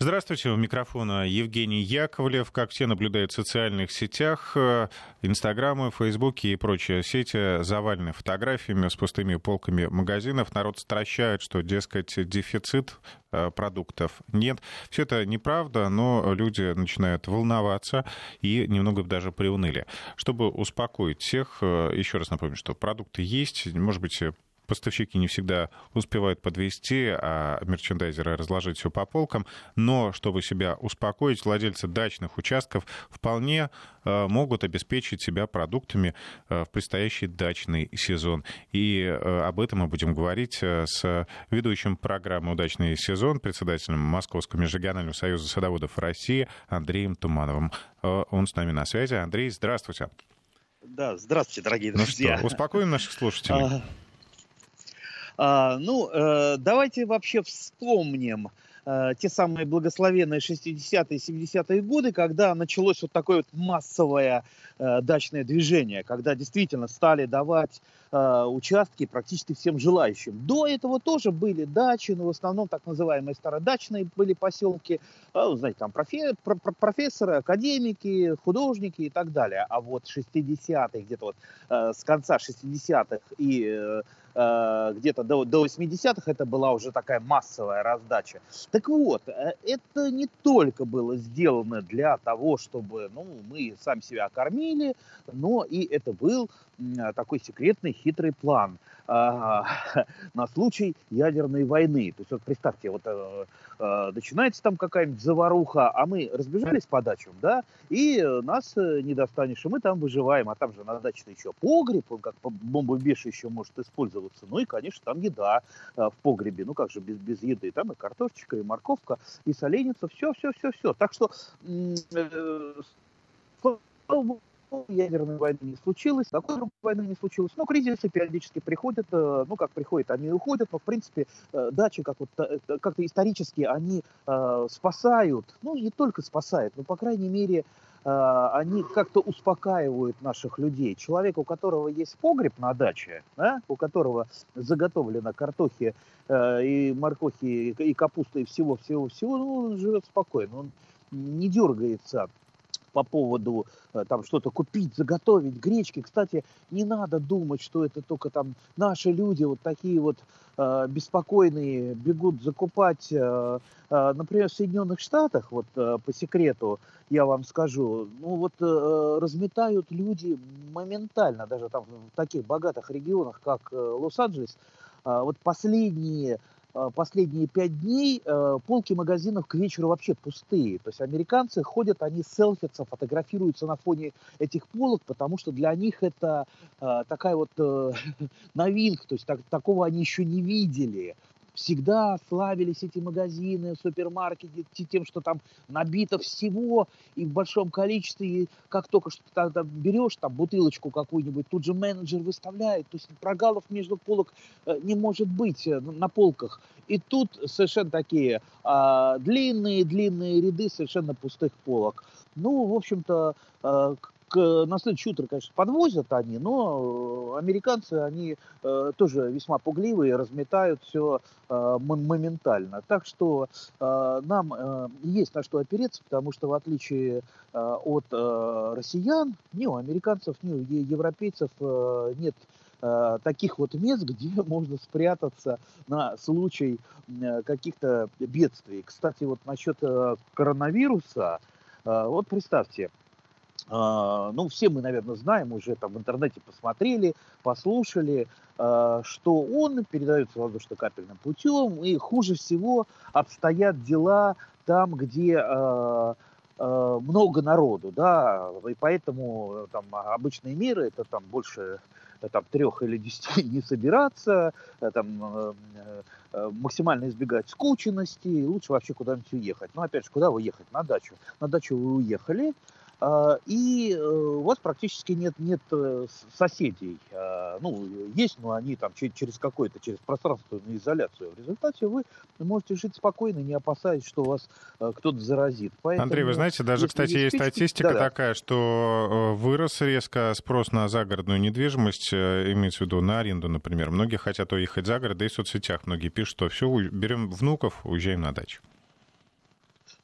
Здравствуйте, у микрофона Евгений Яковлев. Как все наблюдают в социальных сетях, э, Инстаграмы, Фейсбуке и прочие сети завалены фотографиями с пустыми полками магазинов. Народ стращает, что, дескать, дефицит э, продуктов нет. Все это неправда, но люди начинают волноваться и немного даже приуныли. Чтобы успокоить всех, э, еще раз напомню, что продукты есть, может быть, поставщики не всегда успевают подвести, а мерчендайзеры разложить все по полкам. Но, чтобы себя успокоить, владельцы дачных участков вполне э, могут обеспечить себя продуктами э, в предстоящий дачный сезон. И э, об этом мы будем говорить с ведущим программы «Удачный сезон», председателем Московского межрегионального союза садоводов России Андреем Тумановым. Он с нами на связи. Андрей, здравствуйте. Да, здравствуйте, дорогие друзья. Ну что, успокоим наших слушателей. А, ну, э, давайте вообще вспомним э, те самые благословенные 60-е и 70-е годы, когда началось вот такое вот массовое э, дачное движение, когда действительно стали давать э, участки практически всем желающим. До этого тоже были дачи, но в основном так называемые стародачные были поселки, э, знаете, там профе, про, профессоры, академики, художники и так далее. А вот 60-е, где-то вот э, с конца 60-х и э, Э, где-то до, до 80-х это была уже такая массовая раздача. Так вот, э, это не только было сделано для того, чтобы ну, мы сами себя кормили, но и это был такой секретный хитрый план а, на случай ядерной войны. То есть вот представьте, вот э, э, начинается там какая-нибудь заваруха, а мы разбежались по дачам, да, и нас э, не достанешь, и мы там выживаем, а там же на даче еще погреб, он как бомбоубежище может использоваться, ну и, конечно, там еда в погребе, ну как же без, без еды, там и картошечка, и морковка, и соленица, все, все, все, все. Так что ядерной войны не случилось, такой другой войны не случилось. Но кризисы периодически приходят, э, ну как приходят, они уходят, но в принципе э, дачи как вот, э, как-то исторически они спасают, ну не только спасают, но по крайней мере они как-то успокаивают наших людей. Человек, у которого есть погреб на даче, да, у которого заготовлено картохи и моркови и, капуста и всего-всего-всего, ну, он живет спокойно, он не дергается по поводу э, там что-то купить, заготовить, гречки. Кстати, не надо думать, что это только там наши люди вот такие вот э, беспокойные бегут закупать, э, э, например, в Соединенных Штатах, вот э, по секрету я вам скажу, ну вот э, разметают люди моментально, даже там в таких богатых регионах, как э, Лос-Анджелес, э, вот последние последние пять дней э, полки магазинов к вечеру вообще пустые. То есть американцы ходят, они селфятся, фотографируются на фоне этих полок, потому что для них это э, такая вот новинка, то есть так, такого они еще не видели всегда славились эти магазины, супермаркеты тем, что там набито всего и в большом количестве. И как только что ты берешь там бутылочку какую-нибудь, тут же менеджер выставляет. То есть прогалов между полок э, не может быть э, на полках. И тут совершенно такие длинные-длинные ряды совершенно пустых полок. Ну, в общем-то, э, на следующее утро, конечно, подвозят они, но американцы, они э, тоже весьма пугливые, разметают все э, моментально. Так что э, нам э, есть на что опереться, потому что в отличие э, от э, россиян, ни у американцев, ни у европейцев э, нет э, таких вот мест, где можно спрятаться на случай э, каких-то бедствий. Кстати, вот насчет э, коронавируса, вот представьте, ну, все мы, наверное, знаем, уже там в интернете посмотрели, послушали, а, что он передается воздушно-капельным путем, и хуже всего обстоят дела там, где а, много народу, да, и поэтому там обычные меры, это там больше там трех или десяти не собираться, там максимально избегать скученности, лучше вообще куда-нибудь уехать. Ну, опять же, куда вы ехать? На дачу. На дачу вы уехали, а, и э, у вас практически нет, нет э, соседей. А, ну, есть, но они там через какое-то, через пространственную изоляцию. В результате вы можете жить спокойно, не опасаясь, что вас э, кто-то заразит. Поэтому, Андрей, вы знаете, даже, кстати, есть статистика да, такая, что вырос резко спрос на загородную недвижимость, имеется в виду на аренду, например. Многие хотят уехать за город, да и в соцсетях многие пишут, что все, берем внуков, уезжаем на дачу.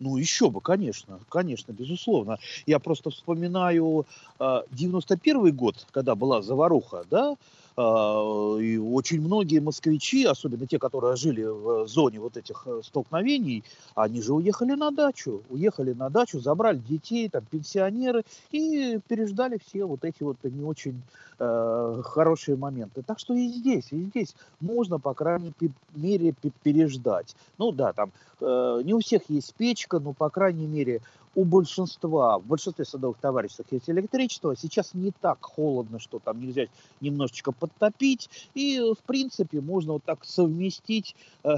Ну, еще бы, конечно, конечно, безусловно. Я просто вспоминаю э, 91 год, когда была заваруха, да, а, и очень многие москвичи, особенно те, которые жили в зоне вот этих э, столкновений, они же уехали на дачу. Уехали на дачу, забрали детей, там, пенсионеры и переждали все вот эти вот не очень э, хорошие моменты. Так что и здесь, и здесь можно, по крайней мере, переждать. Ну да, там э, не у всех есть печка, но, по крайней мере, у большинства, в большинстве садовых товариществ есть электричество. Сейчас не так холодно, что там нельзя немножечко подтопить. И, в принципе, можно вот так совместить э,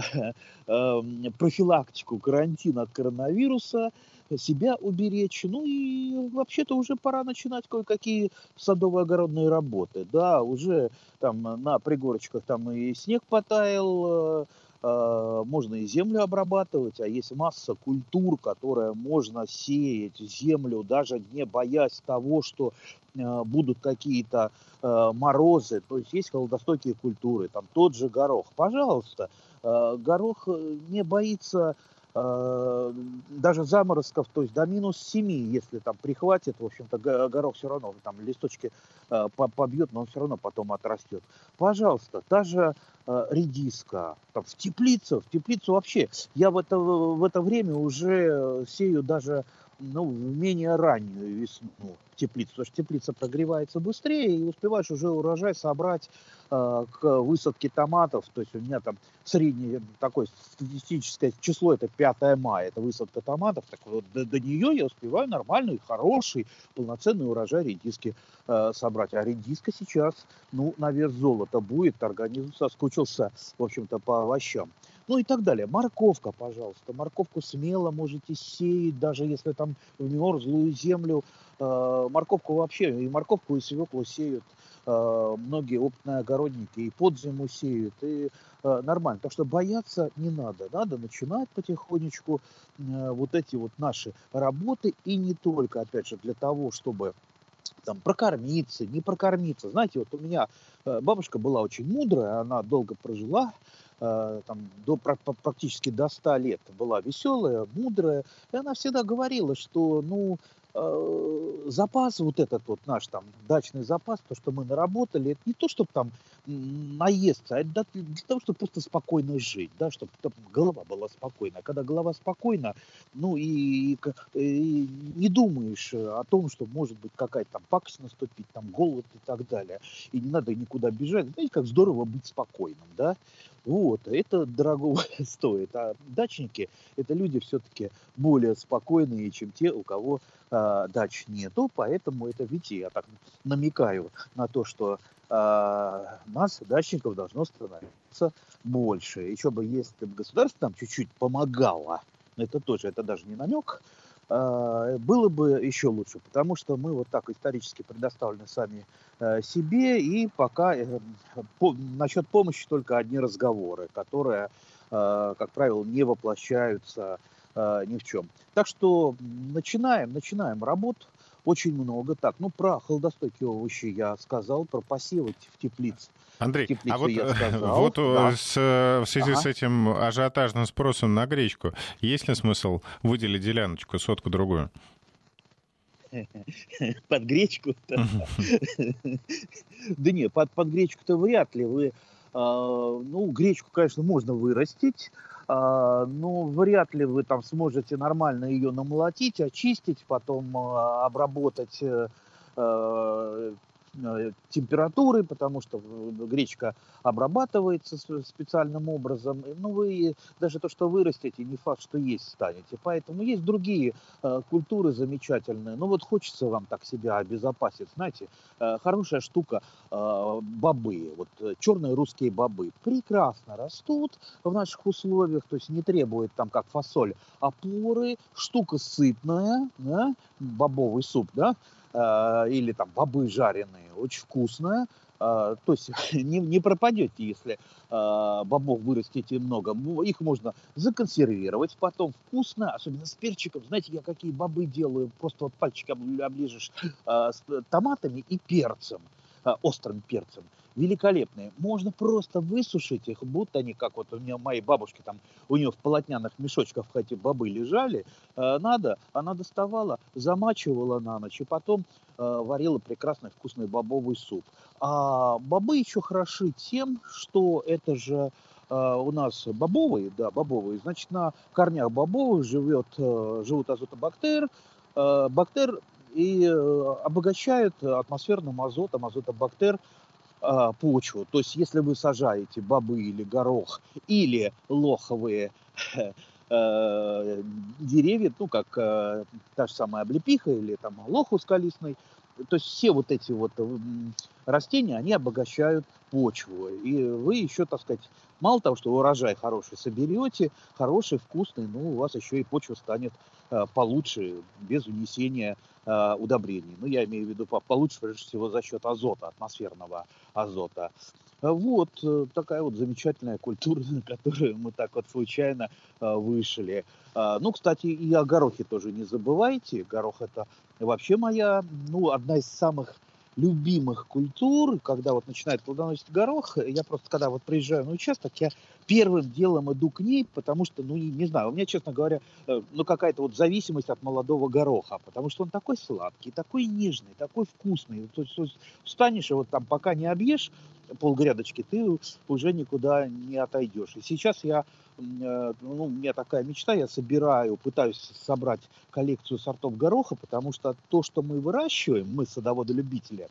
э, профилактику карантина от коронавируса, себя уберечь. Ну и вообще-то уже пора начинать кое-какие садово-огородные работы. Да, уже там на пригорочках там и снег потаял, Э, можно и землю обрабатывать, а есть масса культур, которые можно сеять землю, даже не боясь того, что э, будут какие-то э, морозы. То есть есть холодостойкие культуры, там тот же горох. Пожалуйста, горох не боится даже заморозков, то есть до минус 7, если там прихватит, в общем-то, горох все равно, там листочки побьет, но он все равно потом отрастет. Пожалуйста, та же редиска, там, в теплицу, в теплицу вообще. Я в это, в это время уже сею даже ну, в менее раннюю весну теплицу, потому что теплица прогревается быстрее, и успеваешь уже урожай собрать э, к высадке томатов. То есть у меня там среднее такое статистическое число, это 5 мая, это высадка томатов. Так вот до, до нее я успеваю нормальный, хороший, полноценный урожай редиски э, собрать. А редиска сейчас, ну, на вес золота будет, организм соскучился, в общем-то, по овощам ну и так далее. Морковка, пожалуйста, морковку смело можете сеять, даже если там в мерзлую землю. Э, морковку вообще, и морковку, и свеклу сеют э, многие опытные огородники, и под зиму сеют, и э, нормально. Так что бояться не надо, надо начинать потихонечку вот эти вот наши работы, и не только, опять же, для того, чтобы там прокормиться, не прокормиться. Знаете, вот у меня бабушка была очень мудрая, она долго прожила, Э, там, до, практически до 100 лет была веселая, мудрая, и она всегда говорила, что, ну, э, запас вот этот вот наш там дачный запас, то, что мы наработали, это не то, чтобы там наесться, а это для того, чтобы просто спокойно жить, да, чтобы, чтобы голова была спокойна. А когда голова спокойна, ну и, и, и не думаешь о том, что может быть какая-то там пакость наступить, там голод и так далее, и не надо никуда бежать. Знаете, как здорово быть спокойным, да? Вот, это дорого стоит. А дачники – это люди все-таки более спокойные, чем те, у кого э, дач нету. Поэтому это, видите, я так намекаю на то, что нас, дачников, должно становиться больше. Еще бы, если бы государство нам чуть-чуть помогало, это тоже, это даже не намек, а, было бы еще лучше, потому что мы вот так исторически предоставлены сами э, себе, и пока э, по, насчет помощи только одни разговоры, которые, как правило, не воплощаются ни в чем. Так что начинаем, начинаем работу очень много. Так, ну про холодостойкие овощи я сказал, про посевы в теплице Андрей, а вот, вот да. с, в связи ага. с этим ажиотажным спросом на гречку, есть ли смысл выделить деляночку, сотку-другую? Под гречку? Да нет, под, под гречку-то вряд ли. Вы, а, ну, гречку, конечно, можно вырастить, а, но вряд ли вы там сможете нормально ее намолотить, очистить, потом а, обработать э, Э, температуры, потому что гречка обрабатывается специальным образом. Ну, вы даже то, что вырастете, не факт, что есть станете. Поэтому есть другие э, культуры замечательные. Ну, вот хочется вам так себя обезопасить. Знаете, э, хорошая штука э, бобы, вот э, черные русские бобы, прекрасно растут в наших условиях, то есть не требует там, как фасоль, опоры, штука сытная, да, бобовый суп, да, Э, или там бобы жареные, очень вкусная. Э, то есть не, не пропадете, если э, бобов вырастите много. Их можно законсервировать потом вкусно, особенно с перчиком. Знаете, я какие бобы делаю? Просто вот пальчик оближешь с томатами и перцем острым перцем великолепные. Можно просто высушить их, будто они, как вот у меня моей бабушки там, у нее в полотняных мешочках эти бобы лежали. Э, надо, она доставала, замачивала на ночь, и потом э, варила прекрасный вкусный бобовый суп. А бобы еще хороши тем, что это же э, у нас бобовые, да, бобовые, значит, на корнях бобовых живет, живут азотобактер, бактер и обогащают атмосферным азотом, азотобактер а, почву. То есть, если вы сажаете бобы или горох, или лоховые э, деревья, ну, как э, та же самая облепиха или там лоху скалистный, то есть все вот эти вот растения, они обогащают почву. И вы еще, так сказать, мало того, что урожай хороший соберете, хороший, вкусный, ну, у вас еще и почва станет э, получше, без унесения э, удобрений. Ну, я имею в виду получше, прежде всего, за счет азота, атмосферного азота. Вот э, такая вот замечательная культура, на которую мы так вот случайно э, вышли. Э, ну, кстати, и о горохе тоже не забывайте. Горох это вообще моя, ну, одна из самых любимых культур, когда вот начинает плодоносить горох, я просто, когда вот приезжаю на участок, я первым делом иду к ней, потому что, ну, не, знаю, у меня, честно говоря, э, ну, какая-то вот зависимость от молодого гороха, потому что он такой сладкий, такой нежный, такой вкусный. То есть встанешь и вот там пока не объешь полгрядочки, ты уже никуда не отойдешь. И сейчас я, э, ну, у меня такая мечта, я собираю, пытаюсь собрать коллекцию сортов гороха, потому что то, что мы выращиваем, мы садоводы-любители,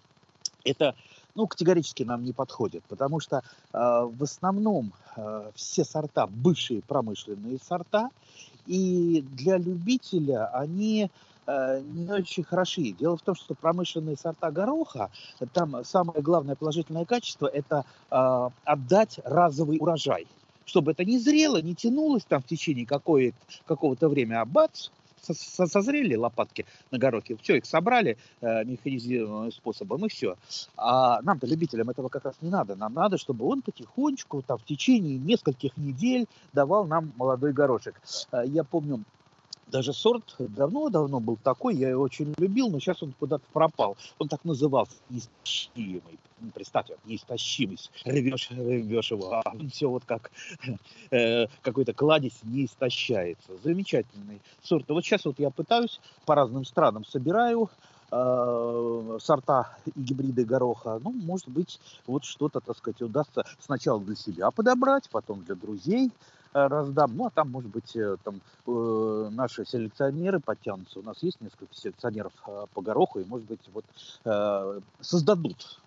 это ну, категорически нам не подходит, потому что э, в основном э, все сорта бывшие промышленные сорта, и для любителя они э, не очень хороши. Дело в том, что промышленные сорта гороха, там самое главное положительное качество – это э, отдать разовый урожай чтобы это не зрело, не тянулось там в течение какого-то времени, а бац, созрели лопатки на горохе, все, их собрали э, механизированным способом, и все. А нам-то, любителям, этого как раз не надо. Нам надо, чтобы он потихонечку, там, в течение нескольких недель давал нам молодой горошек. Э, я помню, даже сорт давно-давно был такой, я его очень любил, но сейчас он куда-то пропал. Он так назывался, неистощимый. Представьте, неистощимость. Рвешь, рвешь его, а он все вот как э, какой-то кладезь не истощается. Замечательный сорт. Вот сейчас вот я пытаюсь по разным странам собираю, э, сорта и гибриды гороха, ну, может быть, вот что-то, так сказать, удастся сначала для себя подобрать, потом для друзей, раздам. Ну, а там, может быть, э, там э, наши селекционеры подтянутся. У нас есть несколько селекционеров э, по гороху, и, может быть, вот э, создадут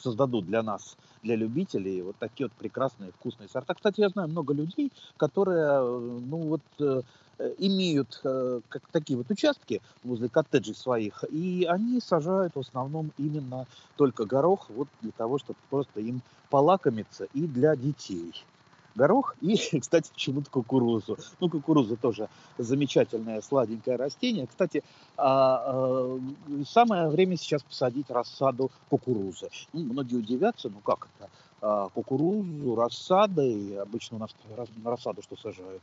создадут для нас, для любителей, вот такие вот прекрасные вкусные сорта. Кстати, я знаю много людей, которые, ну вот, э, имеют э, как такие вот участки возле коттеджей своих, и они сажают в основном именно только горох, вот для того, чтобы просто им полакомиться и для детей горох и, кстати, почему-то кукурузу. Ну, кукуруза тоже замечательное сладенькое растение. Кстати, а, а, самое время сейчас посадить рассаду кукурузы. Ну, многие удивятся, ну как это? А, кукурузу, рассады, обычно у нас на рассаду что сажают?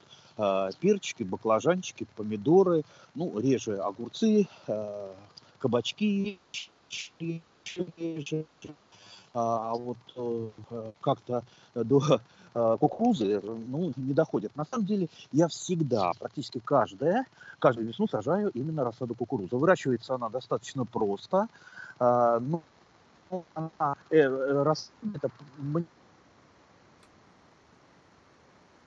Перчики, баклажанчики, помидоры, ну, реже огурцы, кабачки, а вот э, как-то до Э, кукурузы ну, не доходят. На самом деле я всегда, практически каждая, каждую весну сажаю именно рассаду кукурузы. Выращивается она достаточно просто. Э, ну, она, э, это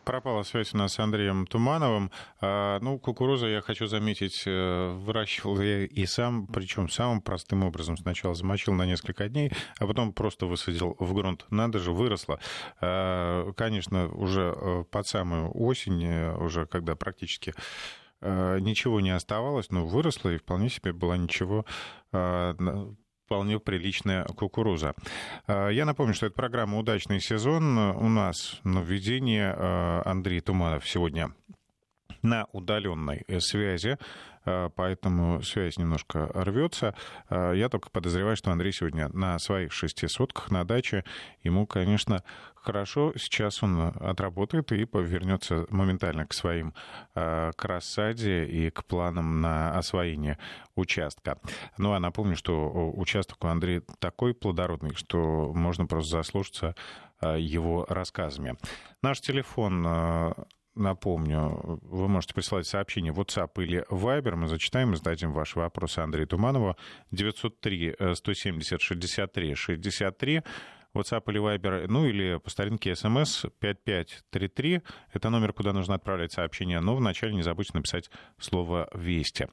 пропала связь у нас с Андреем Тумановым. А, ну, кукуруза, я хочу заметить, э, выращивал я и сам, причем самым простым образом. Сначала замочил на несколько дней, а потом просто высадил в грунт. Надо же, выросла. А, конечно, уже э, под самую осень, э, уже когда практически ничего не оставалось, но выросла и вполне себе была ничего вполне приличная кукуруза. А, я напомню, что это программа «Удачный сезон». У нас на введение а, Андрей Туманов сегодня на удаленной э, связи, э, поэтому связь немножко рвется. Э, я только подозреваю, что Андрей сегодня на своих шести сотках на даче. Ему, конечно, хорошо. Сейчас он отработает и повернется моментально к своим к рассаде и к планам на освоение участка. Ну, а напомню, что участок у Андрея такой плодородный, что можно просто заслушаться его рассказами. Наш телефон Напомню, вы можете присылать сообщение в WhatsApp или Viber. Мы зачитаем и зададим ваши вопросы Андрею Туманову. 903 170 63 63. WhatsApp или Viber, ну или по старинке SMS 5533. Это номер, куда нужно отправлять сообщение. Но вначале не забудьте написать слово «Вести».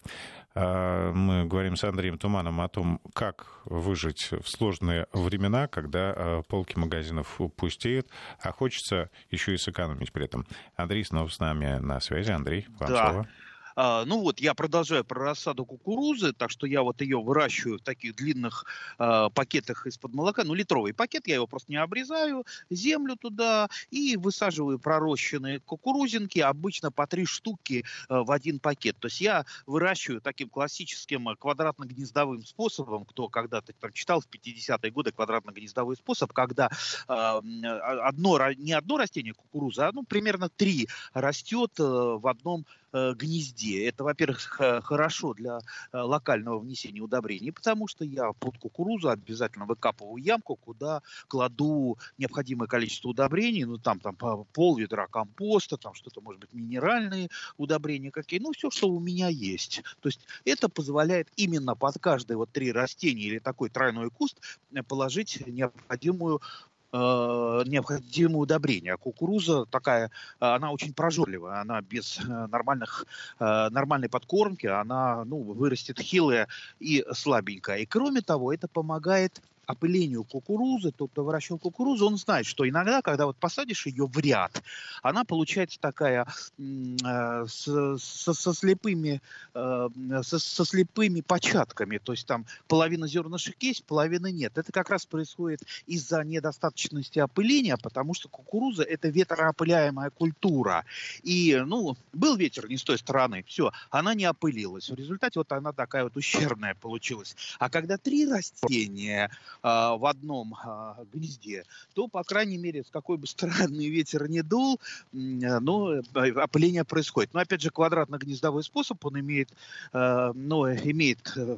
А, мы говорим с Андреем Туманом о том, как выжить в сложные времена, когда а, полки магазинов пустеют, а хочется еще и сэкономить при этом. Андрей снова с нами на связи. Андрей, вам да. слово. А, ну вот, я продолжаю про рассаду кукурузы, так что я вот ее выращиваю в таких длинных а, пакетах из-под молока. Ну, литровый пакет, я его просто не обрезаю, землю туда и высаживаю пророщенные кукурузинки, обычно по три штуки а, в один пакет. То есть я выращиваю таким классическим квадратно-гнездовым способом, кто когда-то там читал в 50-е годы квадратно-гнездовой способ, когда одно, не одно растение кукурузы, а ну, примерно три растет в одном гнезде. Это, во-первых, хорошо для э, локального внесения удобрений, потому что я под кукурузу обязательно выкапываю ямку, куда кладу необходимое количество удобрений, ну там, там пол ведра компоста, там что-то, может быть, минеральные удобрения какие, ну все, что у меня есть. То есть это позволяет именно под каждое вот три растения или такой тройной куст э, положить необходимую э, необходимые удобрения. Кукуруза такая, она очень прожорливая, она без э, нормальных, э, нормальной подкормки, она ну, вырастет хилая и слабенькая. И кроме того, это помогает опылению кукурузы, тот, кто выращивал кукурузу, он знает, что иногда, когда вот посадишь ее в ряд, она получается такая э, со, со, слепыми э, со, со слепыми початками, то есть там половина зернышек есть, половины нет. Это как раз происходит из-за недостаточности опыления, потому что кукуруза это ветроопыляемая культура. И, ну, был ветер не с той стороны, все, она не опылилась. В результате вот она такая вот ущербная получилась. А когда три растения в одном а, гнезде, то, по крайней мере, с какой бы странный ветер не дул, ну, э, опыление происходит. Но, опять же, квадратно-гнездовой способ, он имеет, э, ну, имеет э,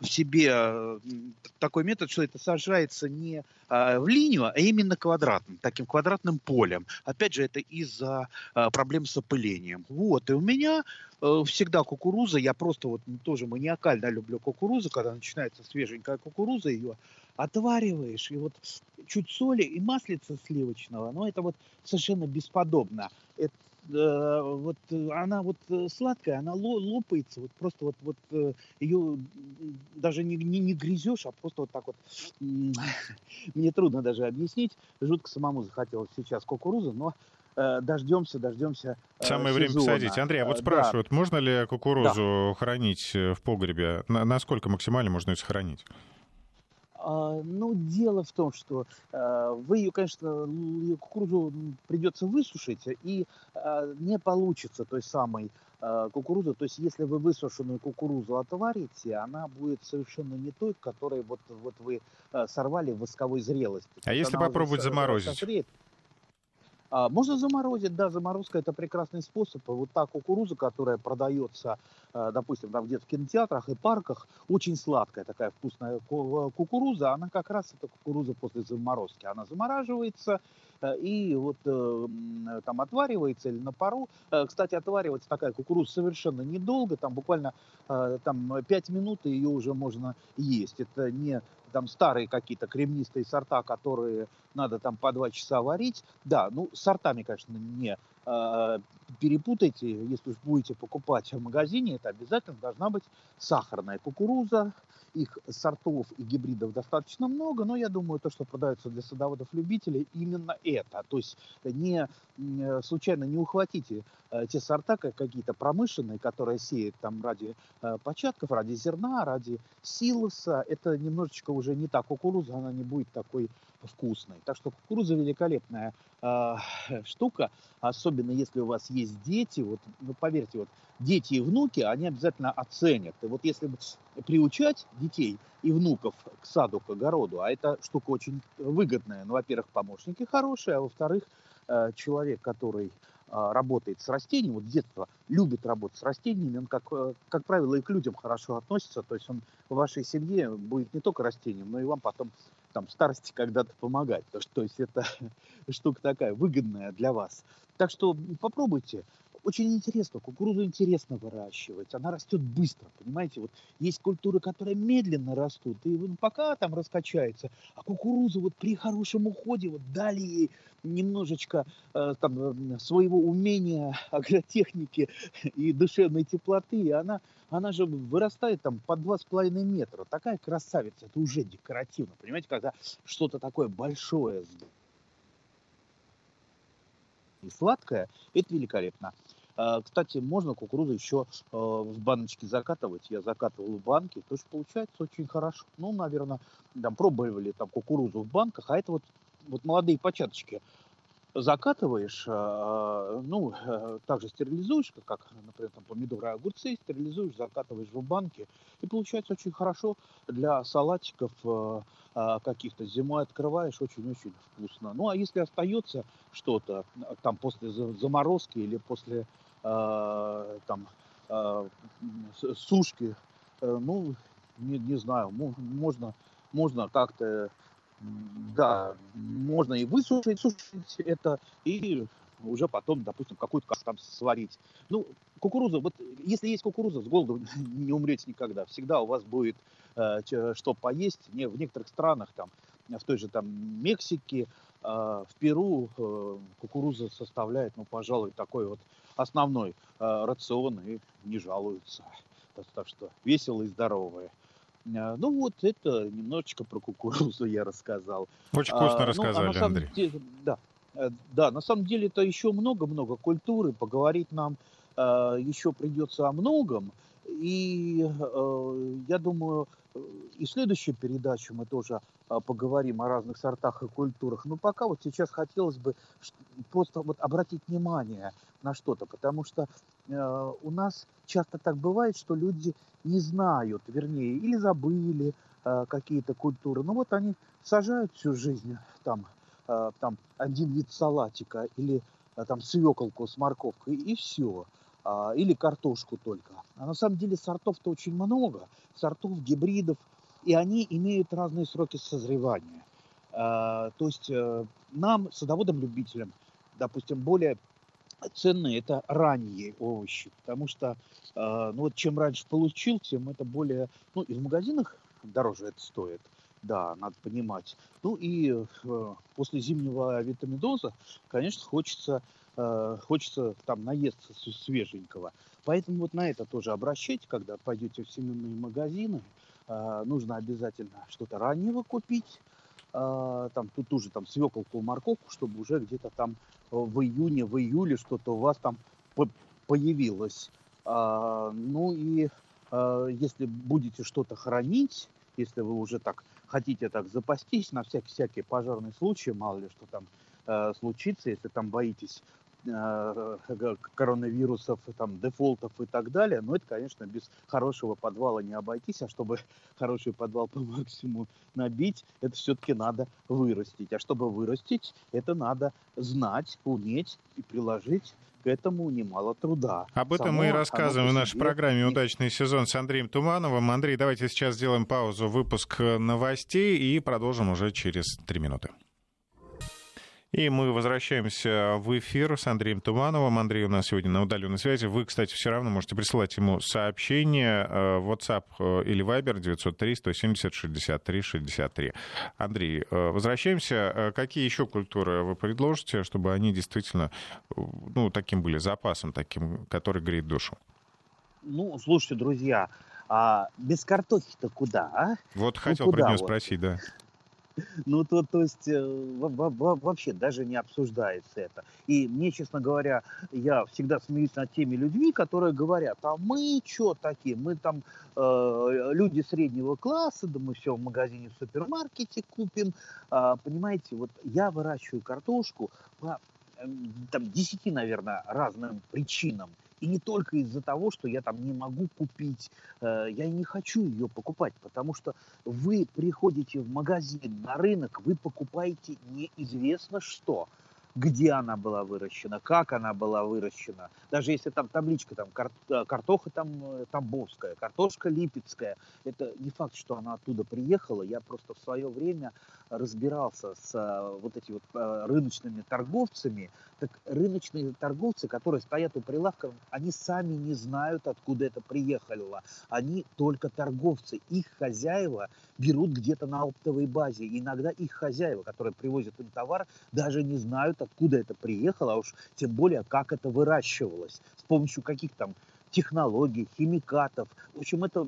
в себе такой метод, что это сажается не в линию, а именно квадратным, таким квадратным полем. Опять же, это из-за проблем с опылением. Вот, и у меня всегда кукуруза, я просто вот тоже маниакально люблю кукурузу, когда начинается свеженькая кукуруза, ее отвариваешь, и вот чуть соли и маслица сливочного, но это вот совершенно бесподобно. Это, э, вот она вот э, сладкая, она лопается, вот просто вот, вот э, ее даже не, не, не грызешь, а просто вот так вот, мне трудно даже объяснить, жутко самому захотелось сейчас кукурузы, но дождемся, дождемся. Самое сезона. время посадить. Андрей, а вот спрашивают, да. можно ли кукурузу да. хранить в погребе? Насколько максимально можно ее сохранить? А, ну, дело в том, что а, вы ее, конечно, кукурузу придется высушить, и а, не получится той самой кукурузы. То есть, если вы высушенную кукурузу отварите, она будет совершенно не той, которой вот, вот вы сорвали в восковой зрелости. А если попробовать заморозить? Созреет, можно заморозить, да, заморозка это прекрасный способ. Вот та кукуруза, которая продается, допустим, там где-то в кинотеатрах и парках, очень сладкая такая вкусная кукуруза, она как раз это кукуруза после заморозки. Она замораживается э, и вот э, там отваривается или на пару. Э, кстати, отваривается такая кукуруза совершенно недолго, там буквально там 5 минут и ее уже можно есть. Это не там старые какие-то кремнистые сорта, которые надо там по два часа варить. Да, ну, сортами, конечно, не э, перепутайте, если уж будете покупать в магазине, это обязательно должна быть сахарная кукуруза. Их сортов и гибридов достаточно много, но я думаю, то, что продается для садоводов-любителей, именно это. То есть не случайно не ухватите э, те сорта, как какие-то промышленные, которые сеют там ради э, початков, ради зерна, ради силоса. Это немножечко уже не та кукуруза, она не будет такой вкусной. Так что кукуруза великолепная э, штука, особенно если у вас есть дети. Вот, ну, поверьте, вот дети и внуки, они обязательно оценят. И вот если приучать детей и внуков к саду, к огороду, а эта штука очень выгодная. Ну, во-первых, помощники хорошие, а во-вторых, э, человек, который а, работает с растениями, вот с детства любит работать с растениями, он, как, э, как правило, и к людям хорошо относится, то есть он в вашей семье будет не только растением, но и вам потом там, старости когда-то помогать. То есть это штука такая выгодная для вас. Так что попробуйте, очень интересно, кукурузу интересно выращивать, она растет быстро, понимаете, вот есть культуры, которые медленно растут, и ну, пока там раскачается, а кукуруза вот при хорошем уходе, вот дали ей немножечко э, там своего умения, агротехники и душевной теплоты, и она, она же вырастает там по два с половиной метра, такая красавица, это уже декоративно, понимаете, когда что-то такое большое и сладкое, это великолепно. А, кстати, можно кукурузу еще а, в баночке закатывать. Я закатывал в банки, тоже получается очень хорошо. Ну, наверное, там пробовали там кукурузу в банках, а это вот, вот молодые початочки закатываешь, а, ну, э, также стерилизуешь, как, например, там помидоры и огурцы, стерилизуешь, закатываешь в банки, и получается очень хорошо для салатиков каких-то зимой открываешь, очень-очень вкусно. Ну, а если остается что-то там после заморозки или после Э, там э, сушки, э, ну, не, не знаю, можно, можно как-то, да, можно и высушить, сушить это, и уже потом, допустим, какую-то кашу там сварить. Ну, кукуруза, вот если есть кукуруза, с голоду не умрете никогда. Всегда у вас будет э, что поесть. Не, в некоторых странах, там, в той же там Мексике, э, в Перу э, кукуруза составляет, ну, пожалуй, такой вот основной э, рацион и не жалуются. Так что весело и здоровые. Э, ну вот это немножечко про кукурузу я рассказал. Очень вкусно а, рассказали, ну, а Андрей. Деле, да, э, да, на самом деле это еще много-много культуры. Поговорить нам э, еще придется о многом. И э, я думаю, и в следующей передаче мы тоже а, поговорим о разных сортах и культурах. Но пока вот сейчас хотелось бы просто вот обратить внимание на что-то, потому что э, у нас часто так бывает, что люди не знают, вернее, или забыли э, какие-то культуры. Ну вот они сажают всю жизнь там, э, там один вид салатика или э, там свеколку с морковкой и все. А, или картошку только. А на самом деле сортов-то очень много, сортов, гибридов, и они имеют разные сроки созревания. А, то есть э, нам, садоводам-любителям, допустим, более ценные это ранние овощи, потому что э, ну вот чем раньше получил, тем это более, ну и в магазинах дороже это стоит, да, надо понимать. Ну и э, после зимнего витамидоза, конечно, хочется Э, хочется там наесться свеженького. Поэтому вот на это тоже обращайте, когда пойдете в семейные магазины. Э, нужно обязательно что-то раннего купить. Э, там тут уже там свеколку, морковку, чтобы уже где-то там в июне, в июле что-то у вас там появилось. Ну и если будете что-то хранить, если вы уже так хотите так запастись на всякий всякий пожарный случай, мало ли что там э, случится, если там боитесь Э, коронавирусов, там, дефолтов и так далее. Но это, конечно, без хорошего подвала не обойтись. А чтобы хороший подвал по максимуму набить, это все-таки надо вырастить. А чтобы вырастить, это надо знать, уметь и приложить к этому немало труда. Об этом Само мы и рассказываем в нашей программе «Удачный сезон» с Андреем Тумановым. Андрей, давайте сейчас сделаем паузу, выпуск новостей и продолжим уже через три минуты. И мы возвращаемся в эфир с Андреем Тумановым. Андрей у нас сегодня на удаленной связи. Вы, кстати, все равно можете присылать ему сообщение э, в WhatsApp э, или Viber 903-170-63-63. Андрей, э, возвращаемся. Какие еще культуры вы предложите, чтобы они действительно ну, таким были запасом, таким, который греет душу? Ну, слушайте, друзья, а без картохи-то куда, а? Вот ну, хотел ну, про нее вот? спросить, да. Ну, то, то есть э, вообще даже не обсуждается это. И мне, честно говоря, я всегда смеюсь над теми людьми, которые говорят, а мы что такие, мы там э, люди среднего класса, да мы все в магазине, в супермаркете купим. А, понимаете, вот я выращиваю картошку по там, 10, наверное, разным причинам. И не только из-за того, что я там не могу купить, э, я не хочу ее покупать, потому что вы приходите в магазин, на рынок, вы покупаете неизвестно что – где она была выращена, как она была выращена. Даже если там табличка, там кар, э, картоха там э, тамбовская, картошка липецкая, это не факт, что она оттуда приехала. Я просто в свое время разбирался с э, вот этими вот рыночными торговцами. Так рыночные торговцы, которые стоят у прилавка, они сами не знают, откуда это приехало. Они только торговцы. Их хозяева берут где-то на оптовой базе. Иногда их хозяева, которые привозят им товар, даже не знают, откуда это приехало, а уж тем более, как это выращивалось, с помощью каких там технологий, химикатов. В общем, это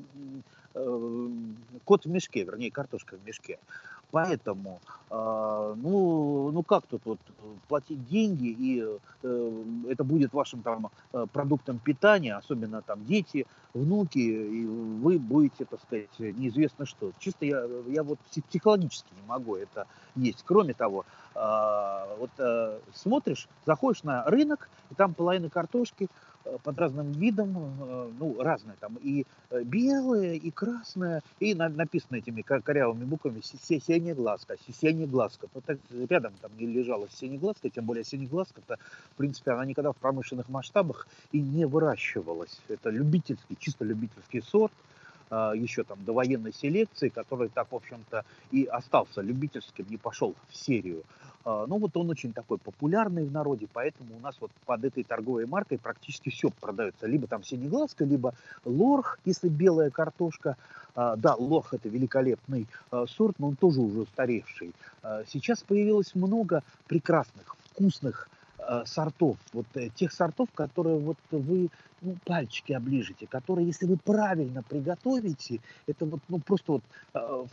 э, кот в мешке, вернее, картошка в мешке. Поэтому, э, ну, ну как тут вот платить деньги, и э, это будет вашим там э, продуктом питания, особенно там дети, внуки, и вы будете, так сказать, неизвестно что. Чисто я, я вот психологически не могу это есть. Кроме того, э, вот э, смотришь, заходишь на рынок, и там половина картошки – Э, под разным видом, э, ну, разные там, и э, белые, и красные, и написано этими корявыми буквами синеглазка, синеглазка. Вот так рядом там не лежала синеглазка, тем более синеглазка-то, в принципе, она никогда в промышленных масштабах и не выращивалась. Это любительский, чисто любительский сорт, еще там до военной селекции, который так, в общем-то, и остался любительским, не пошел в серию. А, ну вот он очень такой популярный в народе, поэтому у нас вот под этой торговой маркой практически все продается. Либо там синеглазка, либо лорх, если белая картошка. А, да, лорх это великолепный а, сорт, но он тоже уже устаревший. Сейчас появилось много прекрасных, вкусных сортов, вот э, тех сортов, которые вот вы ну, пальчики оближете, которые, если вы правильно приготовите, это вот, ну, просто вот э,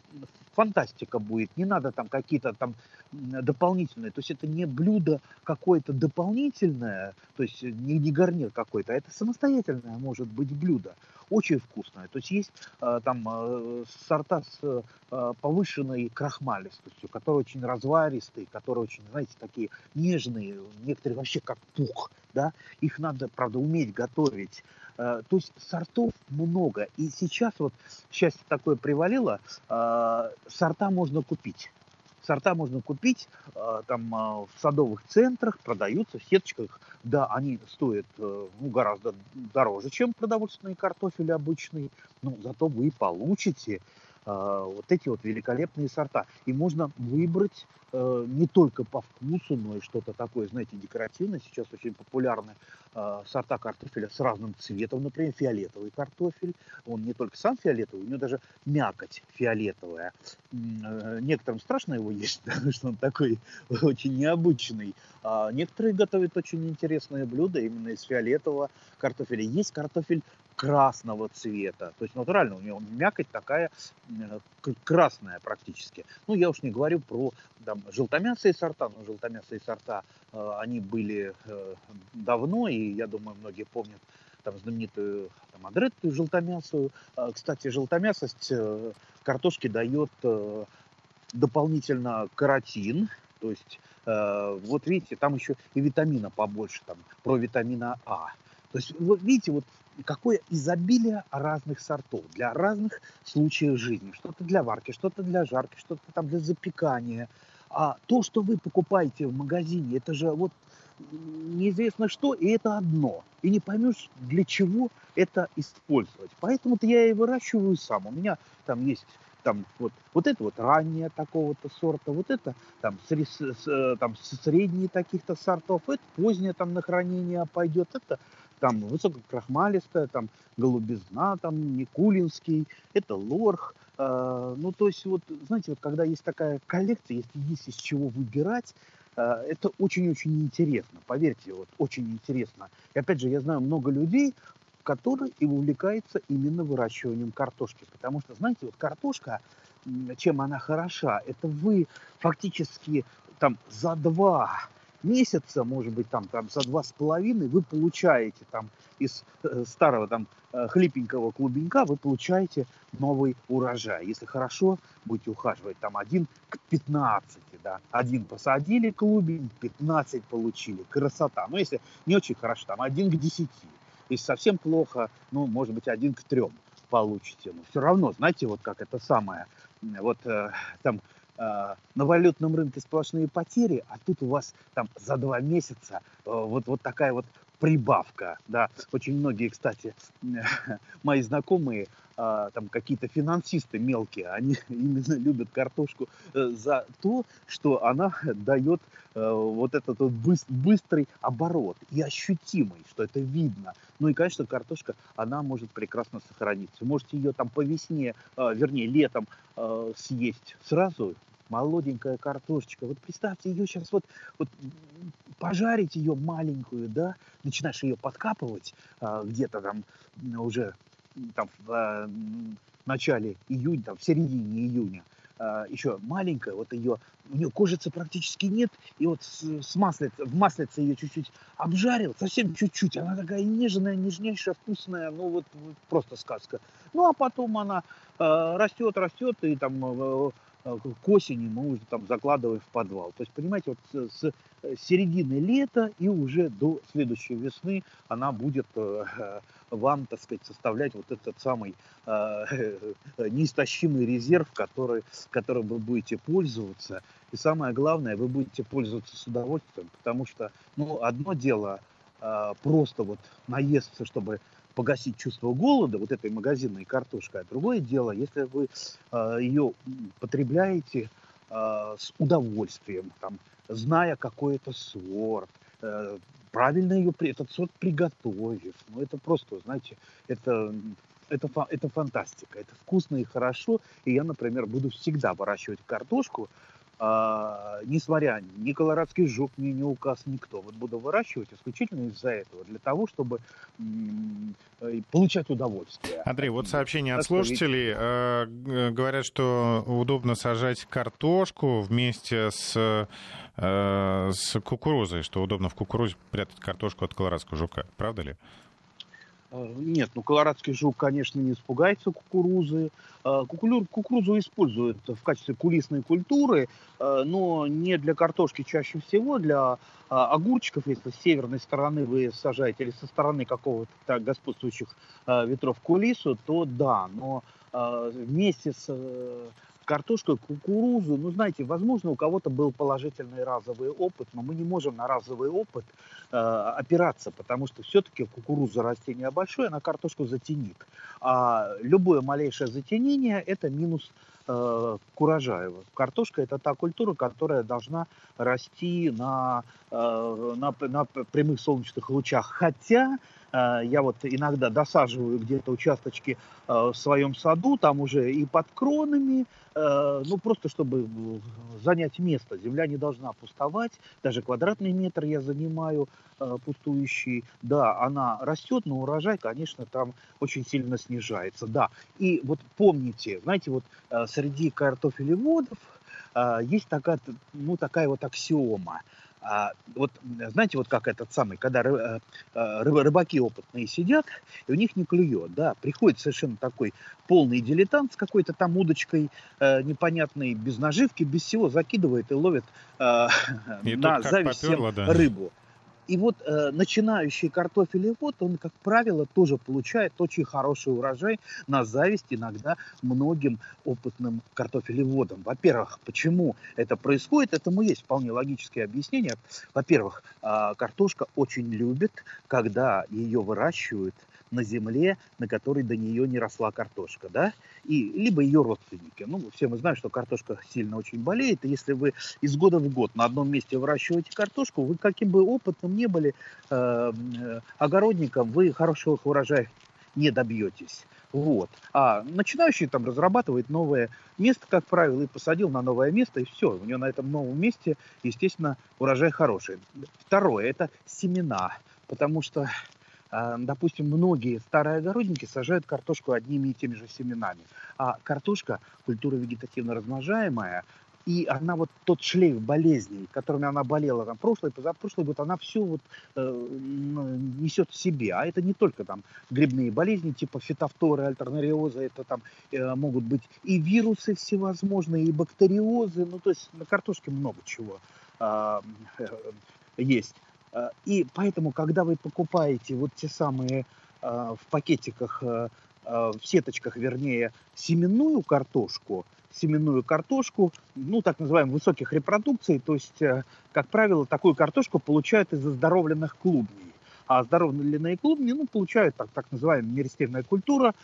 фантастика будет. Не надо там какие-то там дополнительные. То есть это не блюдо какое-то дополнительное, то есть не, не гарнир какой-то, а это самостоятельное может быть блюдо. Очень вкусное. То есть есть э, там э, сорта с э, повышенной крахмалистостью, которые очень разваристые, которые очень, знаете, такие нежные, некоторые вообще как пух да, их надо, правда, уметь готовить. Э, то есть сортов много. И сейчас вот счастье такое привалило, э, сорта можно купить. Сорта можно купить э, там в садовых центрах, продаются в сеточках. Да, они стоят ну, гораздо дороже, чем продовольственный картофель обычный, но зато вы получите вот эти вот великолепные сорта. И можно выбрать Э, не только по вкусу, но и что-то такое, знаете, декоративное. Сейчас очень популярны э, сорта картофеля с разным цветом, например, фиолетовый картофель. Он не только сам фиолетовый, у него даже мякоть фиолетовая. Э, некоторым страшно его есть, потому что он такой очень необычный. А некоторые готовят очень интересные блюда именно из фиолетового картофеля. Есть картофель красного цвета. То есть натурально у него мякоть такая красная практически. Ну, я уж не говорю про там, желтомясые сорта, но желтомясые сорта, э, они были э, давно, и я думаю, многие помнят там знаменитую там, адреттую желтомясую. Э, кстати, желтомясость э, картошки дает э, дополнительно каротин, то есть э, вот видите, там еще и витамина побольше, там про витамина А. То есть, вот видите, вот какое изобилие разных сортов для разных случаев жизни. Что-то для варки, что-то для жарки, что-то там для запекания. А то, что вы покупаете в магазине, это же вот неизвестно что, и это одно. И не поймешь, для чего это использовать. Поэтому-то я и выращиваю сам. У меня там есть там вот, вот это вот раннее такого-то сорта, вот это там, срез, там средние таких-то сортов, это позднее там на хранение пойдет, это там высококрахмалистая, там голубизна, там Никулинский, это лорх. Э, ну, то есть, вот, знаете, вот когда есть такая коллекция, если есть из чего выбирать, э, это очень-очень интересно, поверьте, вот очень интересно. И опять же, я знаю много людей, который и увлекается именно выращиванием картошки. Потому что, знаете, вот картошка, чем она хороша, это вы фактически там за два месяца, может быть, там, там за два с половиной вы получаете там из э, старого там э, хлипенького клубенька вы получаете новый урожай. Если хорошо будете ухаживать, там один к 15, да, один посадили клубень, 15 получили, красота. Но если не очень хорошо, там один к 10. Если совсем плохо, ну, может быть, один к трем получите. Но все равно, знаете, вот как это самое, вот э, там на валютном рынке сплошные потери, а тут у вас там за два месяца э, вот, вот такая вот прибавка, да. Очень многие, кстати, мои знакомые, а, там какие-то финансисты мелкие, они именно любят картошку э, за то, что она дает э, вот этот вот быстрый оборот и ощутимый, что это видно. Ну и, конечно, картошка, она может прекрасно сохраниться. Можете ее там по весне, а, вернее, летом а, съесть сразу, молоденькая картошечка. Вот представьте, ее сейчас вот, вот пожарить ее маленькую, да, начинаешь ее подкапывать где-то там уже там в а, начале июня, там в середине июня, а, еще маленькая, вот ее, у нее кожицы практически нет, и вот с, с в маслице ее чуть-чуть обжарил, совсем чуть-чуть, она такая нежная, нежнейшая, вкусная, ну вот, вот просто сказка. Ну а потом она э, растет, растет, и там э, Э, к осени мы уже там закладываем в подвал. То есть, понимаете, вот с э, середины лета и уже до следующей весны она будет э, вам, так сказать, составлять вот этот самый неистощимый резерв, который, которым вы будете пользоваться. И самое главное, вы будете пользоваться с удовольствием, потому что, ну, одно дело просто вот наесться, чтобы погасить чувство голода вот этой магазинной картошкой. А другое дело, если вы э, а, ее потребляете э, с удовольствием, там, зная какой это сорт, э, правильно ее, этот сорт приготовив. Ну, это просто, знаете, это, это, это фантастика. Это вкусно и хорошо. И я, например, буду всегда выращивать картошку, а, несмотря ни колорадский жук, ни, ни указ, никто. Вот буду выращивать исключительно из-за этого, для того, чтобы э, получать удовольствие. Андрей, вот сообщение от слушателей. Э, говорят, что удобно сажать картошку вместе с, э, с кукурузой, что удобно в кукурузе прятать картошку от колорадского жука. Правда ли? Э, нет, ну колорадский жук, конечно, не испугается кукурузы. Э, кукурузу используют в качестве кулисной культуры, э, но не для картошки чаще всего, для огурчиков, если с северной стороны вы сажаете или со стороны какого-то господствующих ветров кулису, то да, но вместе с картошку, кукурузу. Ну, знаете, возможно, у кого-то был положительный разовый опыт, но мы не можем на разовый опыт э, опираться, потому что все-таки кукуруза растение большое, она картошку затенит. А любое малейшее затенение – это минус э, к урожаю. Картошка – это та культура, которая должна расти на, э, на, на прямых солнечных лучах. Хотя я вот иногда досаживаю где-то участочки э, в своем саду, там уже и под кронами, э, ну просто чтобы занять место. Земля не должна пустовать, даже квадратный метр я занимаю пустующий. Да, она растет, но урожай, конечно, там очень сильно снижается. Да, и вот помните, знаете, вот среди картофелеводов есть такая, ну, такая вот аксиома – а, вот знаете, вот как этот самый, когда ры, э, ры, рыбаки опытные сидят, и у них не клюет, да, приходит совершенно такой полный дилетант с какой-то там удочкой э, непонятной, без наживки, без всего, закидывает и ловит э, и на зависть поперло, да. рыбу. И вот э, начинающий картофелевод, он, как правило, тоже получает очень хороший урожай на зависть иногда многим опытным картофелеводам. Во-первых, почему это происходит, этому есть вполне логическое объяснение. Во-первых, э, картошка очень любит, когда ее выращивают на земле, на которой до нее не росла картошка, да, и либо ее родственники. Ну, все мы знаем, что картошка сильно очень болеет, и если вы из года в год на одном месте выращиваете картошку, вы каким бы опытным не были э, э, огородником, вы хорошего урожая не добьетесь. Вот. А начинающий там разрабатывает новое место, как правило, и посадил на новое место, и все. У него на этом новом месте, естественно, урожай хороший. Второе – это семена. Потому что допустим, многие старые огородники сажают картошку одними и теми же семенами. А картошка – культура вегетативно размножаемая, и она вот тот шлейф болезней, которыми она болела там прошлый, позапрошлый год, она все вот э, несет в себе. А это не только там грибные болезни типа фитофторы, альтернариоза, это там э, могут быть и вирусы всевозможные, и бактериозы, ну то есть на картошке много чего э, э, есть. А, и поэтому, когда вы покупаете вот те самые э, в пакетиках, э, в сеточках, вернее, семенную картошку, семенную картошку, ну, так называемых высоких репродукций. То есть, э, как правило, такую картошку получают из оздоровленных клубней. А оздоровленные клубни, ну, получают так, так называемая меристемная культура.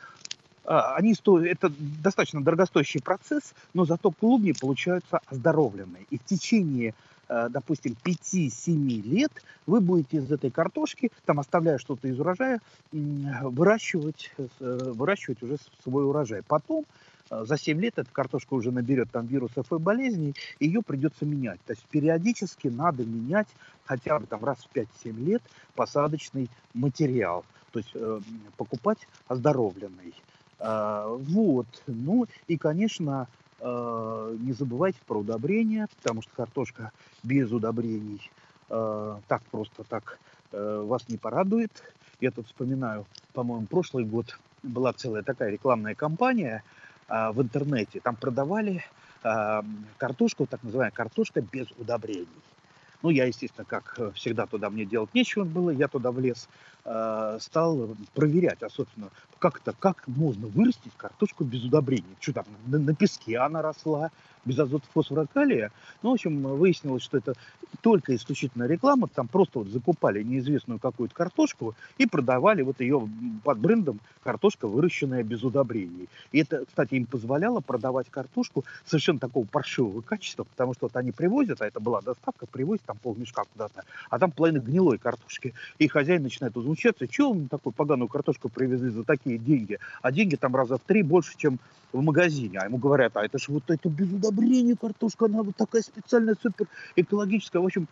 Они стоят, это достаточно дорогостоящий процесс, но зато клубни получаются оздоровленные. И в течение э, допустим, 5-7 лет вы будете из этой картошки, там оставляя что-то из урожая, выращивать, э, выращивать уже свой урожай. Потом Э, за 7 лет эта картошка уже наберет там вирусов и болезней, ее придется менять. То есть периодически надо менять хотя бы там раз в 5-7 лет посадочный материал. То есть э, покупать оздоровленный. Э, вот. Ну и, конечно, э, не забывайте про удобрения, потому что картошка без удобрений э, так просто так э, вас не порадует. Я тут вспоминаю, по-моему, прошлый год была целая такая рекламная кампания – в интернете. Там продавали картошку, так называемая картошка без удобрений. Ну, я, естественно, как всегда, туда мне делать нечего было, я туда влез, э, стал проверять, особенно, как это, как можно вырастить картошку без удобрений. Что там, на, на песке она росла, без азота, фосфора, калия. Ну, в общем, выяснилось, что это только исключительно реклама. Там просто вот закупали неизвестную какую-то картошку и продавали вот ее под брендом картошка, выращенная без удобрений. И это, кстати, им позволяло продавать картошку совершенно такого паршивого качества, потому что вот они привозят, а это была доставка, привозят там полмешка куда-то, а там половина гнилой картошки. И хозяин начинает возмущаться, что он такую поганую картошку привезли за такие деньги? А деньги там раза в три больше, чем в магазине. А ему говорят, а это же вот это без удобрение картошка, она вот такая специальная, супер экологическая. В общем,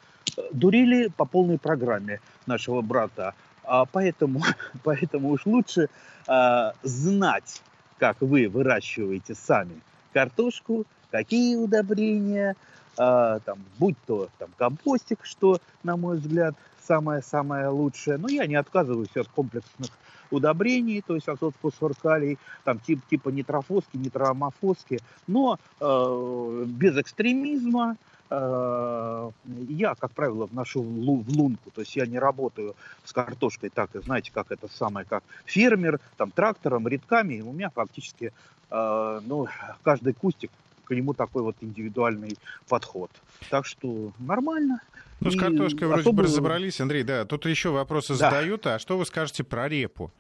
дурили по полной программе нашего брата. А поэтому, поэтому уж лучше а, знать, как вы выращиваете сами картошку, какие удобрения, а, там, будь то там, компостик, что, на мой взгляд, самое-самое лучшее. Но я не отказываюсь от комплексных удобрений, то есть азот, фосфор, калий, там тип, типа нитрофоски, нитроамофоски, но э, без экстремизма, э, я, как правило, вношу в лунку, то есть я не работаю с картошкой так, знаете, как это самое, как фермер, там, трактором, редками, у меня фактически, э, ну, каждый кустик к нему такой вот индивидуальный подход. Так что нормально. Ну, с картошкой вроде особо... бы разобрались, Андрей, да. Тут еще вопросы да. задают. А что вы скажете про репу?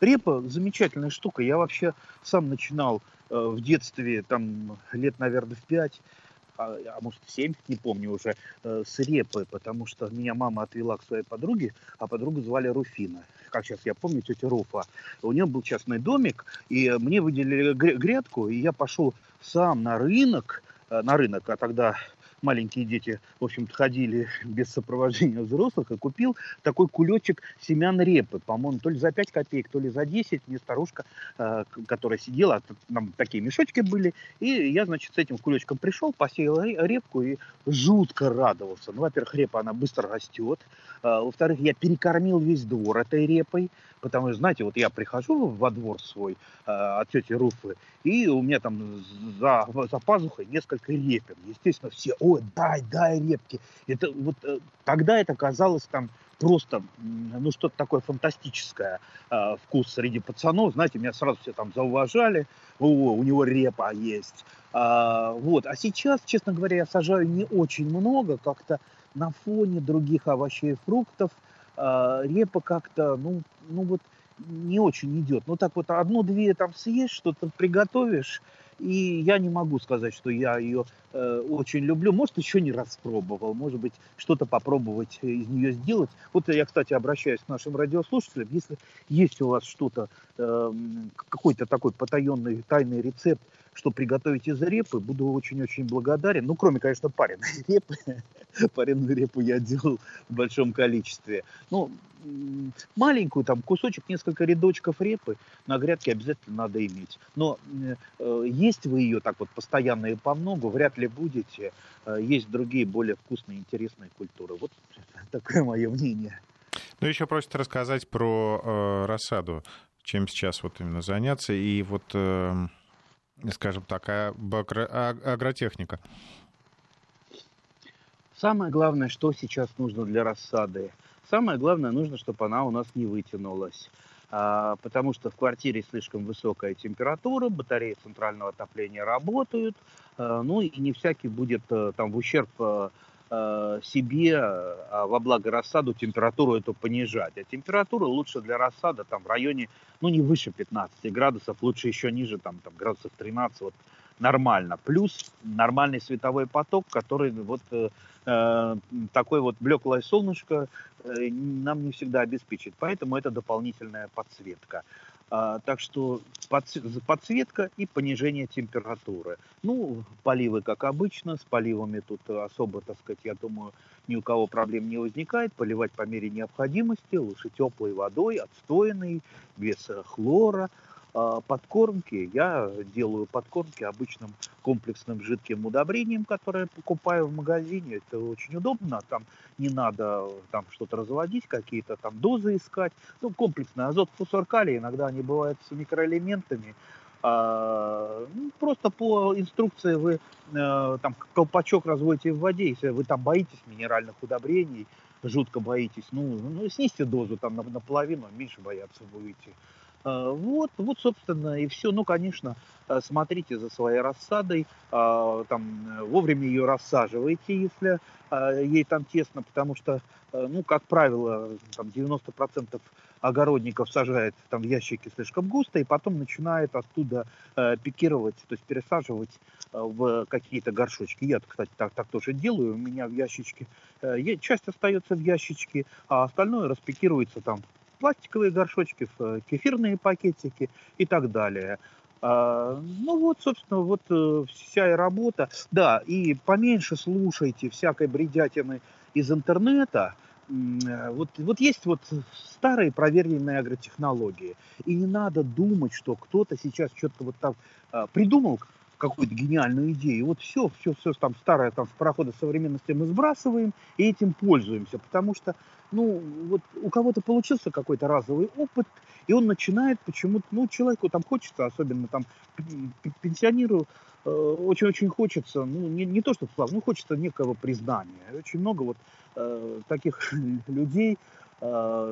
Репа замечательная штука. Я вообще сам начинал э, в детстве, там, лет, наверное, в пять, а, а может, в семь, не помню уже, э, с репы, потому что меня мама отвела к своей подруге, а подругу звали Руфина. Как сейчас я помню, тетя Руфа. У нее был частный домик, и мне выделили грядку, и я пошел сам на рынок, э, на рынок, а тогда маленькие дети, в общем-то, ходили без сопровождения взрослых, и купил такой кулечек семян репы, по-моему, то ли за 5 копеек, то ли за 10. Мне старушка, э, которая сидела, нам такие мешочки были, и я, значит, с этим кулечком пришел, посеял репку и жутко радовался. Ну, во-первых, репа, она быстро растет, а, во-вторых, я перекормил весь двор этой репой, потому что, знаете, вот я прихожу во двор свой э, от тети Руфы, и у меня там за, за пазухой несколько репин. Естественно, все, ой, дай, дай репки. Это вот э, тогда это казалось там просто, ну, что-то такое фантастическое э, вкус среди пацанов. Знаете, меня сразу все там зауважали. О, у него репа есть. А, вот. А сейчас, честно говоря, я сажаю не очень много. Как-то на фоне других овощей и фруктов э, репа как-то, ну, ну вот не очень идет. Ну так вот одну-две там съешь, что-то приготовишь, и я не могу сказать, что я ее э, очень люблю. Может, еще не раз пробовал, может быть, что-то попробовать из нее сделать. Вот я, кстати, обращаюсь к нашим радиослушателям. Если есть у вас что-то, э, какой-то такой потаенный тайный рецепт что приготовить из репы, буду очень-очень благодарен. Ну, кроме, конечно, пареной репы. Пареную репу я делал в большом количестве. Ну, маленькую, там, кусочек, несколько рядочков репы на грядке обязательно надо иметь. Но э, есть вы ее так вот постоянно и по многу, вряд ли будете. Э, есть другие более вкусные, интересные культуры. Вот такое мое мнение. Ну, еще просят рассказать про э, рассаду, чем сейчас вот именно заняться, и вот, э, скажем так, а, агротехника. Самое главное, что сейчас нужно для рассады. Самое главное, нужно, чтобы она у нас не вытянулась. А, потому что в квартире слишком высокая температура, батареи центрального отопления работают, а, ну и не всякий будет э, там в ущерб Э, себе а во благо рассаду температуру эту понижать. А температура лучше для рассада там в районе, ну не выше 15 градусов, лучше еще ниже, там, там градусов 13, вот нормально. Плюс нормальный световой поток, который вот э, э такой вот блеклое солнышко э, нам не всегда обеспечит. Поэтому это дополнительная подсветка. А, так что подсветка и понижение температуры. Ну, поливы, как обычно, с поливами тут особо, так сказать, я думаю, ни у кого проблем не возникает. Поливать по мере необходимости, лучше теплой водой, отстоянной, без хлора. А, подкормки. Я делаю подкормки обычным комплексным жидким удобрением, которое покупаю в магазине. Это очень удобно. Там не надо там что-то разводить, какие-то там дозы искать. Ну, комплексный азот, фосфор, калий. Иногда они бывают с микроэлементами. А, ну, просто по инструкции вы а, там колпачок разводите в воде, если вы там боитесь минеральных удобрений, жутко боитесь, ну, ну снизьте дозу там наполовину, меньше бояться будете. А, вот, вот, собственно, и все. Ну, конечно, э, смотрите за своей рассадой, а, там, вовремя ее рассаживайте, если а, ей там тесно, потому что, э, ну, как правило, там 90% огородников сажает там в ящики слишком густо, и потом начинает оттуда э, пикировать, то есть пересаживать в какие-то горшочки. Я, кстати, так, так тоже делаю. У меня в ящичке часть остается в ящичке, а остальное распикируется там пластиковые горшочки, в кефирные пакетики и так далее. А, ну вот, собственно, вот э, вся и работа. Да, и поменьше слушайте всякой бредятины из интернета. Э, вот, вот есть вот старые проверенные агротехнологии. И не надо думать, что кто-то сейчас что-то вот там а, придумал какую-то гениальную идею. Вот все, все, все там старое там с парохода современности мы сбрасываем и этим пользуемся. Потому что ну, вот у кого-то получился какой-то разовый опыт, и он начинает почему-то, ну, человеку там хочется, особенно там пенсионеру, э, очень-очень хочется, ну, не, не то что славы, ну, хочется некого признания. Очень много вот э, таких людей,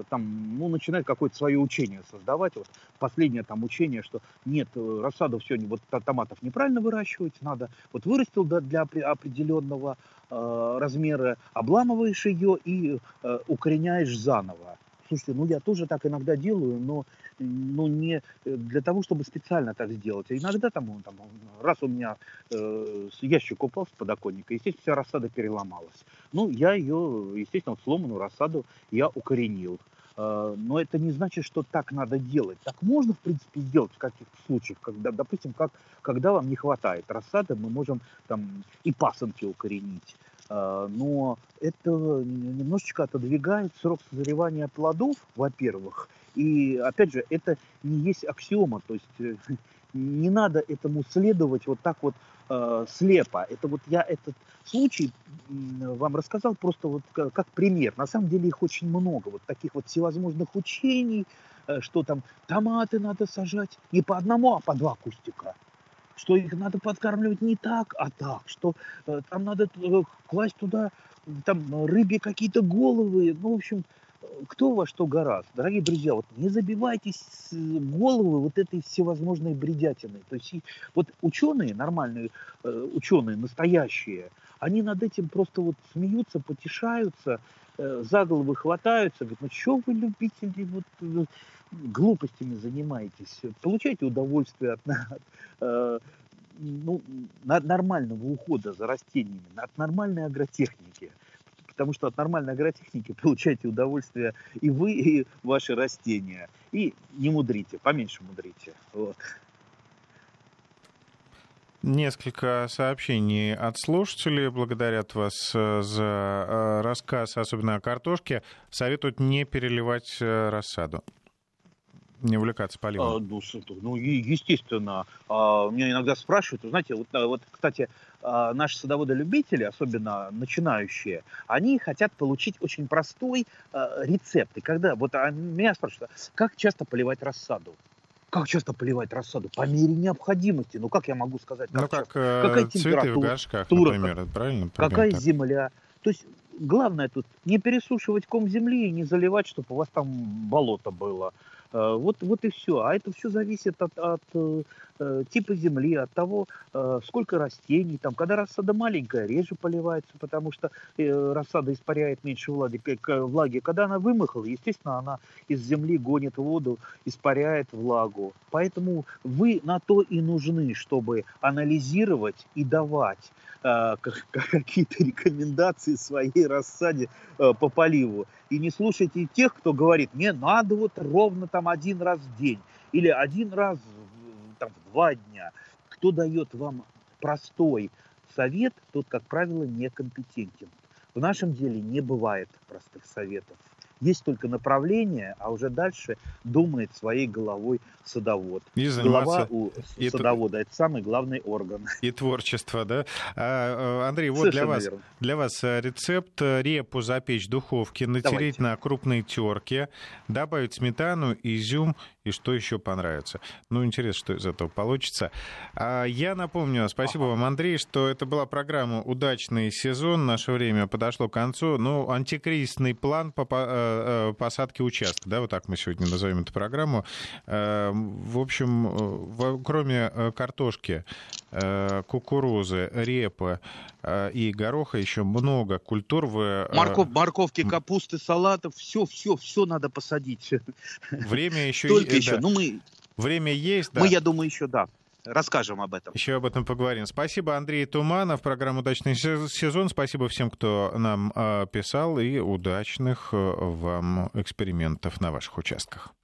там, ну, начинает какое-то свое учение создавать. Вот последнее там учение, что нет, э, рассаду все, вот томатов неправильно выращивать, надо, вот вырастил для, определенного э, размера, обламываешь ее и э, укореняешь заново. Слушайте, ну я тоже так иногда делаю, но ну, не для того, чтобы специально так сделать. А иногда там, там раз у меня э, ящик упал с подоконника, естественно, вся рассада переломалась. Ну, я ее, естественно, вот сломанную рассаду я укоренил. Э, но это не значит, что так надо делать. Так можно, в принципе, сделать в каких-то случаях, когда, допустим, как, когда вам не хватает рассады, мы можем там и пасынки укоренить. А, но это немножечко отодвигает срок созревания плодов, во-первых, и, опять же, это не есть аксиома, то есть э, не надо этому следовать вот так вот э, слепо. Это вот я этот случай вам рассказал просто вот как пример. На самом деле их очень много, вот таких вот всевозможных учений, э, что там томаты надо сажать не по одному, а по два кустика что их надо подкармливать не так, а так, что э, там надо э, класть туда там рыбе какие-то головы, ну, в общем, кто во что гораст. Дорогие друзья, вот не забивайтесь головы вот этой всевозможной бредятиной. То есть вот ученые, нормальные э, ученые, настоящие, они над этим просто вот смеются, потешаются, э, за головы хватаются, говорят, ну что вы любители вот э, глупостями занимаетесь, получайте удовольствие от, от э, ну, нормального ухода за растениями, от нормальной агротехники. Потому что от нормальной агротехники получаете удовольствие и вы, и ваши растения. И не мудрите, поменьше мудрите. Вот. Несколько сообщений от слушателей благодарят вас э, за э, рассказ, особенно о картошке. Советуют не переливать э, рассаду. Не увлекаться поливом. А, ну, ну, естественно. А, меня иногда спрашивают, знаете, вот, вот кстати, а, наши садоводы-любители, особенно начинающие, они хотят получить очень простой рецепт. И когда вот меня спрашивают, как часто поливать рассаду? Как часто поливать рассаду? По мере необходимости. Ну, как я могу сказать? Как ну, как часто? Какая цветы в горшках, тура, например, правильно? Какая так. земля? То есть главное тут не пересушивать ком земли и не заливать, чтобы у вас там болото было. Э, вот, вот и все. А это все зависит от, от э, типа земли, от того, э, сколько растений. Там, когда рассада маленькая, реже поливается, потому что э, рассада испаряет меньше влаги, влаги. Когда она вымахала, естественно, она из земли гонит воду, испаряет влагу. Поэтому вы на то и нужны, чтобы анализировать и давать э, какие-то рекомендации своей рассаде э, по поливу. И не слушайте тех, кто говорит, мне надо вот ровно там один раз в день или один раз там, в два дня. Кто дает вам простой совет, тот, как правило, некомпетентен. В нашем деле не бывает простых советов. Есть только направление, а уже дальше думает своей головой садовод. И Голова у и садовода – это самый главный орган. И творчество, да? А, э, Андрей, вот для вас, для вас э, рецепт э, репу запечь в духовке, натереть Давайте. на крупной терке, добавить сметану, изюм и что еще понравится. Ну, интересно, что из этого получится. А я напомню, спасибо вам, Андрей, что это была программа «Удачный сезон». Наше время подошло к концу. Ну, антикризисный план по Э, посадки участка, да, вот так мы сегодня назовем эту программу. Э, в общем, э, кроме картошки, кукурузы, репы и гороха еще много культур. Вы... Морков, морковки, капусты, салатов, все, все, все надо посадить. Время еще... Только еще, да. ну мы... Время есть, да. Мы, я думаю, еще, да расскажем об этом. Еще об этом поговорим. Спасибо, Андрей Туманов, программа «Удачный сезон». Спасибо всем, кто нам а, писал, и удачных э, вам экспериментов на ваших участках.